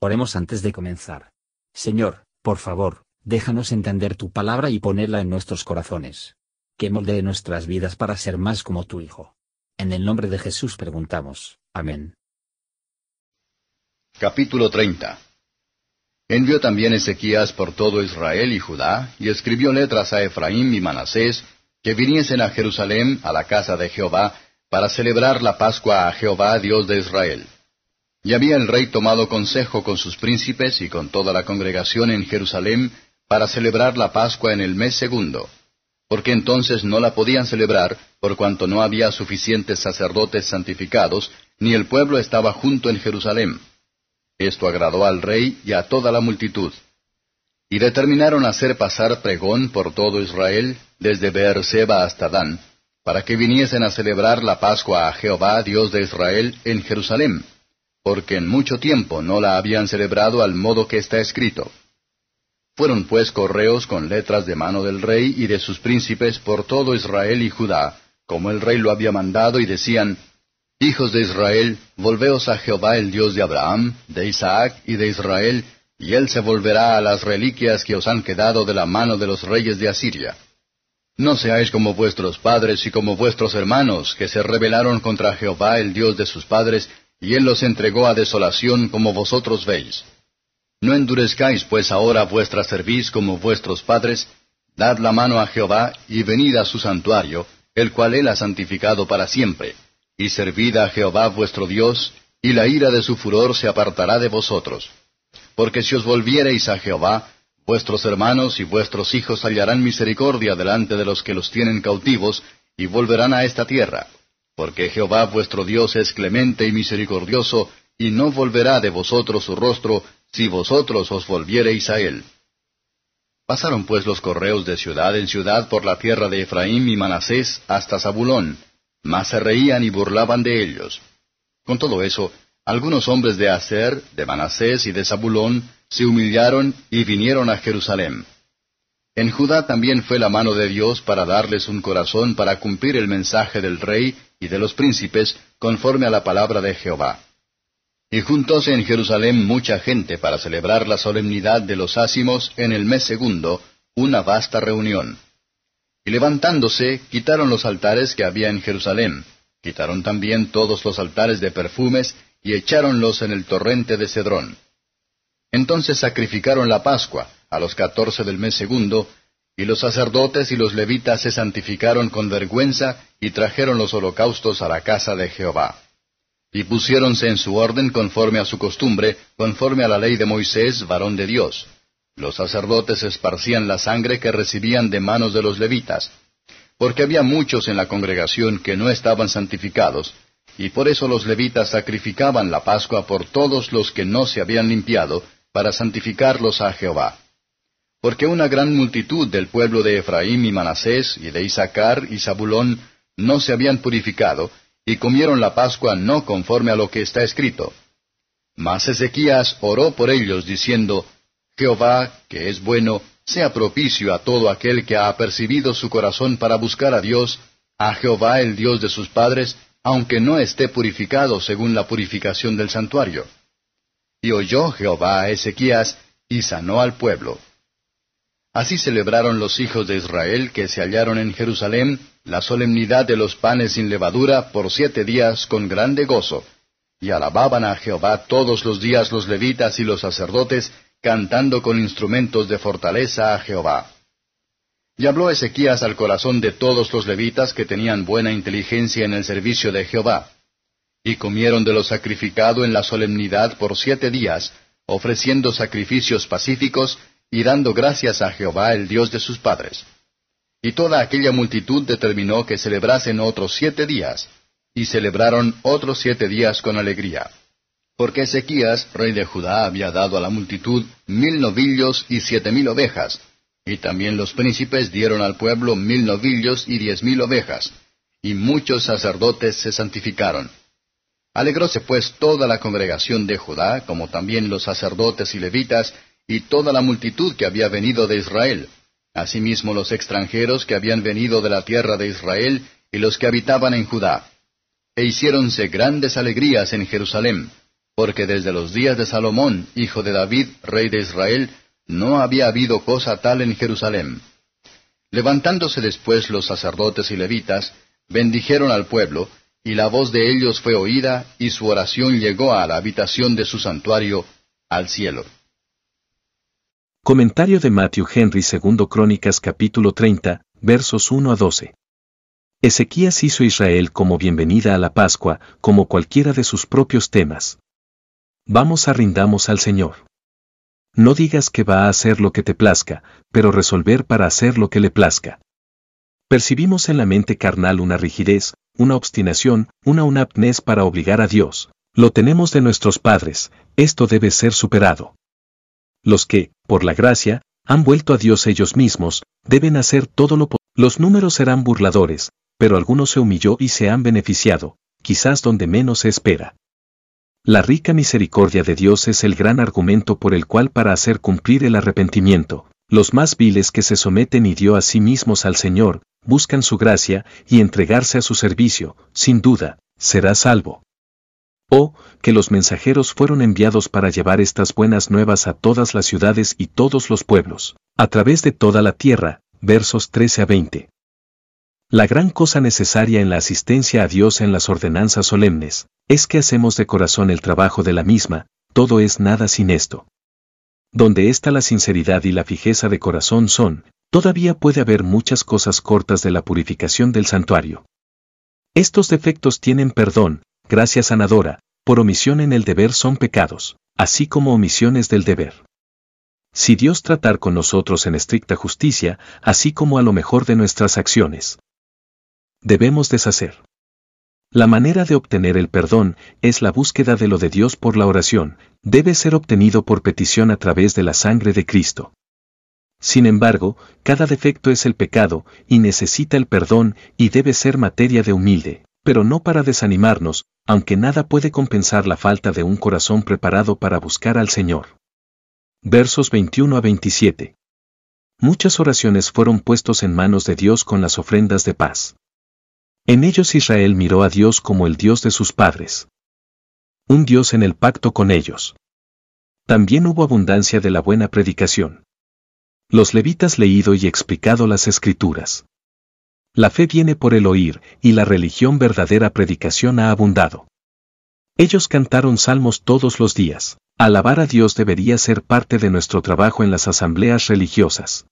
Oremos antes de comenzar. Señor, por favor, déjanos entender tu palabra y ponerla en nuestros corazones. Que moldee nuestras vidas para ser más como tu Hijo. En el nombre de Jesús preguntamos. Amén. Capítulo 30 Envió también Ezequías por todo Israel y Judá, y escribió letras a Efraín y Manasés, que viniesen a Jerusalén, a la casa de Jehová, para celebrar la Pascua a Jehová, Dios de Israel. Y había el rey tomado consejo con sus príncipes y con toda la congregación en Jerusalén para celebrar la Pascua en el mes segundo, porque entonces no la podían celebrar por cuanto no había suficientes sacerdotes santificados, ni el pueblo estaba junto en Jerusalén. Esto agradó al rey y a toda la multitud. Y determinaron hacer pasar pregón por todo Israel, desde Beerseba hasta Dan, para que viniesen a celebrar la Pascua a Jehová, Dios de Israel, en Jerusalén porque en mucho tiempo no la habían celebrado al modo que está escrito. Fueron pues correos con letras de mano del rey y de sus príncipes por todo Israel y Judá, como el rey lo había mandado, y decían, Hijos de Israel, volveos a Jehová el Dios de Abraham, de Isaac y de Israel, y él se volverá a las reliquias que os han quedado de la mano de los reyes de Asiria. No seáis como vuestros padres y como vuestros hermanos, que se rebelaron contra Jehová el Dios de sus padres, y él los entregó a desolación como vosotros veis. No endurezcáis pues ahora vuestra cerviz como vuestros padres, dad la mano a Jehová y venid a su santuario, el cual él ha santificado para siempre, y servid a Jehová vuestro Dios, y la ira de su furor se apartará de vosotros. Porque si os volviereis a Jehová, vuestros hermanos y vuestros hijos hallarán misericordia delante de los que los tienen cautivos, y volverán a esta tierra porque Jehová vuestro Dios es clemente y misericordioso, y no volverá de vosotros su rostro, si vosotros os volviereis a él. Pasaron pues los correos de ciudad en ciudad por la tierra de Efraín y Manasés hasta Zabulón, mas se reían y burlaban de ellos. Con todo eso, algunos hombres de Aser, de Manasés y de Zabulón se humillaron y vinieron a Jerusalén. En Judá también fue la mano de Dios para darles un corazón para cumplir el mensaje del rey y de los príncipes conforme a la palabra de Jehová. Y juntóse en Jerusalén mucha gente para celebrar la solemnidad de los ácimos en el mes segundo, una vasta reunión. Y levantándose, quitaron los altares que había en Jerusalén, quitaron también todos los altares de perfumes, y echáronlos en el torrente de Cedrón. Entonces sacrificaron la Pascua, a los catorce del mes segundo, y los sacerdotes y los levitas se santificaron con vergüenza y trajeron los holocaustos a la casa de Jehová. Y pusiéronse en su orden conforme a su costumbre, conforme a la ley de Moisés, varón de Dios. Los sacerdotes esparcían la sangre que recibían de manos de los levitas, porque había muchos en la congregación que no estaban santificados, y por eso los levitas sacrificaban la Pascua por todos los que no se habían limpiado, para santificarlos a Jehová. Porque una gran multitud del pueblo de Efraín y Manasés y de Isaacar y Zabulón no se habían purificado, y comieron la Pascua no conforme a lo que está escrito. Mas Ezequías oró por ellos, diciendo, Jehová, que es bueno, sea propicio a todo aquel que ha apercibido su corazón para buscar a Dios, a Jehová el Dios de sus padres, aunque no esté purificado según la purificación del santuario. Y oyó Jehová a Ezequías, y sanó al pueblo. Así celebraron los hijos de Israel que se hallaron en Jerusalén la solemnidad de los panes sin levadura por siete días con grande gozo, y alababan a Jehová todos los días los levitas y los sacerdotes, cantando con instrumentos de fortaleza a Jehová. Y habló Ezequías al corazón de todos los levitas que tenían buena inteligencia en el servicio de Jehová. Y comieron de lo sacrificado en la solemnidad por siete días, ofreciendo sacrificios pacíficos y dando gracias a Jehová el Dios de sus padres. Y toda aquella multitud determinó que celebrasen otros siete días, y celebraron otros siete días con alegría. Porque Ezequías, rey de Judá, había dado a la multitud mil novillos y siete mil ovejas, y también los príncipes dieron al pueblo mil novillos y diez mil ovejas, y muchos sacerdotes se santificaron. Alegróse pues toda la congregación de Judá, como también los sacerdotes y levitas, y toda la multitud que había venido de Israel, asimismo los extranjeros que habían venido de la tierra de Israel y los que habitaban en Judá. E hiciéronse grandes alegrías en Jerusalén, porque desde los días de Salomón, hijo de David, rey de Israel, no había habido cosa tal en Jerusalén. Levantándose después los sacerdotes y levitas, bendijeron al pueblo, y la voz de ellos fue oída, y su oración llegó a la habitación de su santuario, al cielo. Comentario de Matthew Henry II Crónicas capítulo 30, versos 1 a 12. Ezequías hizo Israel como bienvenida a la Pascua, como cualquiera de sus propios temas. Vamos a rindamos al Señor. No digas que va a hacer lo que te plazca, pero resolver para hacer lo que le plazca. Percibimos en la mente carnal una rigidez, una obstinación, una unapnés para obligar a Dios. Lo tenemos de nuestros padres, esto debe ser superado. Los que, por la gracia, han vuelto a Dios ellos mismos, deben hacer todo lo posible. Los números serán burladores, pero algunos se humilló y se han beneficiado, quizás donde menos se espera. La rica misericordia de Dios es el gran argumento por el cual para hacer cumplir el arrepentimiento, los más viles que se someten y dio a sí mismos al Señor, buscan su gracia y entregarse a su servicio, sin duda, será salvo. O, que los mensajeros fueron enviados para llevar estas buenas nuevas a todas las ciudades y todos los pueblos, a través de toda la tierra, versos 13 a 20. La gran cosa necesaria en la asistencia a Dios en las ordenanzas solemnes, es que hacemos de corazón el trabajo de la misma, todo es nada sin esto. Donde está la sinceridad y la fijeza de corazón son, todavía puede haber muchas cosas cortas de la purificación del santuario. Estos defectos tienen perdón, gracia sanadora, por omisión en el deber son pecados, así como omisiones del deber. Si Dios tratar con nosotros en estricta justicia, así como a lo mejor de nuestras acciones. Debemos deshacer. La manera de obtener el perdón es la búsqueda de lo de Dios por la oración, debe ser obtenido por petición a través de la sangre de Cristo. Sin embargo, cada defecto es el pecado, y necesita el perdón, y debe ser materia de humilde, pero no para desanimarnos, aunque nada puede compensar la falta de un corazón preparado para buscar al Señor. Versos 21 a 27. Muchas oraciones fueron puestos en manos de Dios con las ofrendas de paz. En ellos Israel miró a Dios como el Dios de sus padres. Un Dios en el pacto con ellos. También hubo abundancia de la buena predicación. Los levitas leído y explicado las escrituras. La fe viene por el oír, y la religión verdadera predicación ha abundado. Ellos cantaron salmos todos los días. Alabar a Dios debería ser parte de nuestro trabajo en las asambleas religiosas.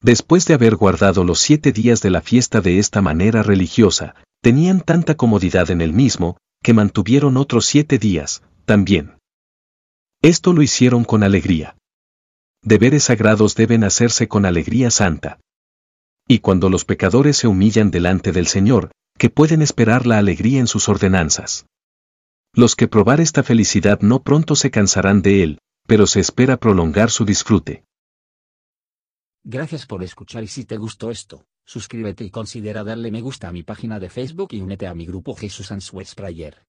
Después de haber guardado los siete días de la fiesta de esta manera religiosa, tenían tanta comodidad en el mismo, que mantuvieron otros siete días, también. Esto lo hicieron con alegría. Deberes sagrados deben hacerse con alegría santa. Y cuando los pecadores se humillan delante del Señor, que pueden esperar la alegría en sus ordenanzas. Los que probar esta felicidad no pronto se cansarán de él, pero se espera prolongar su disfrute. Gracias por escuchar y si te gustó esto, suscríbete y considera darle me gusta a mi página de Facebook y únete a mi grupo Jesús Answers Prayer.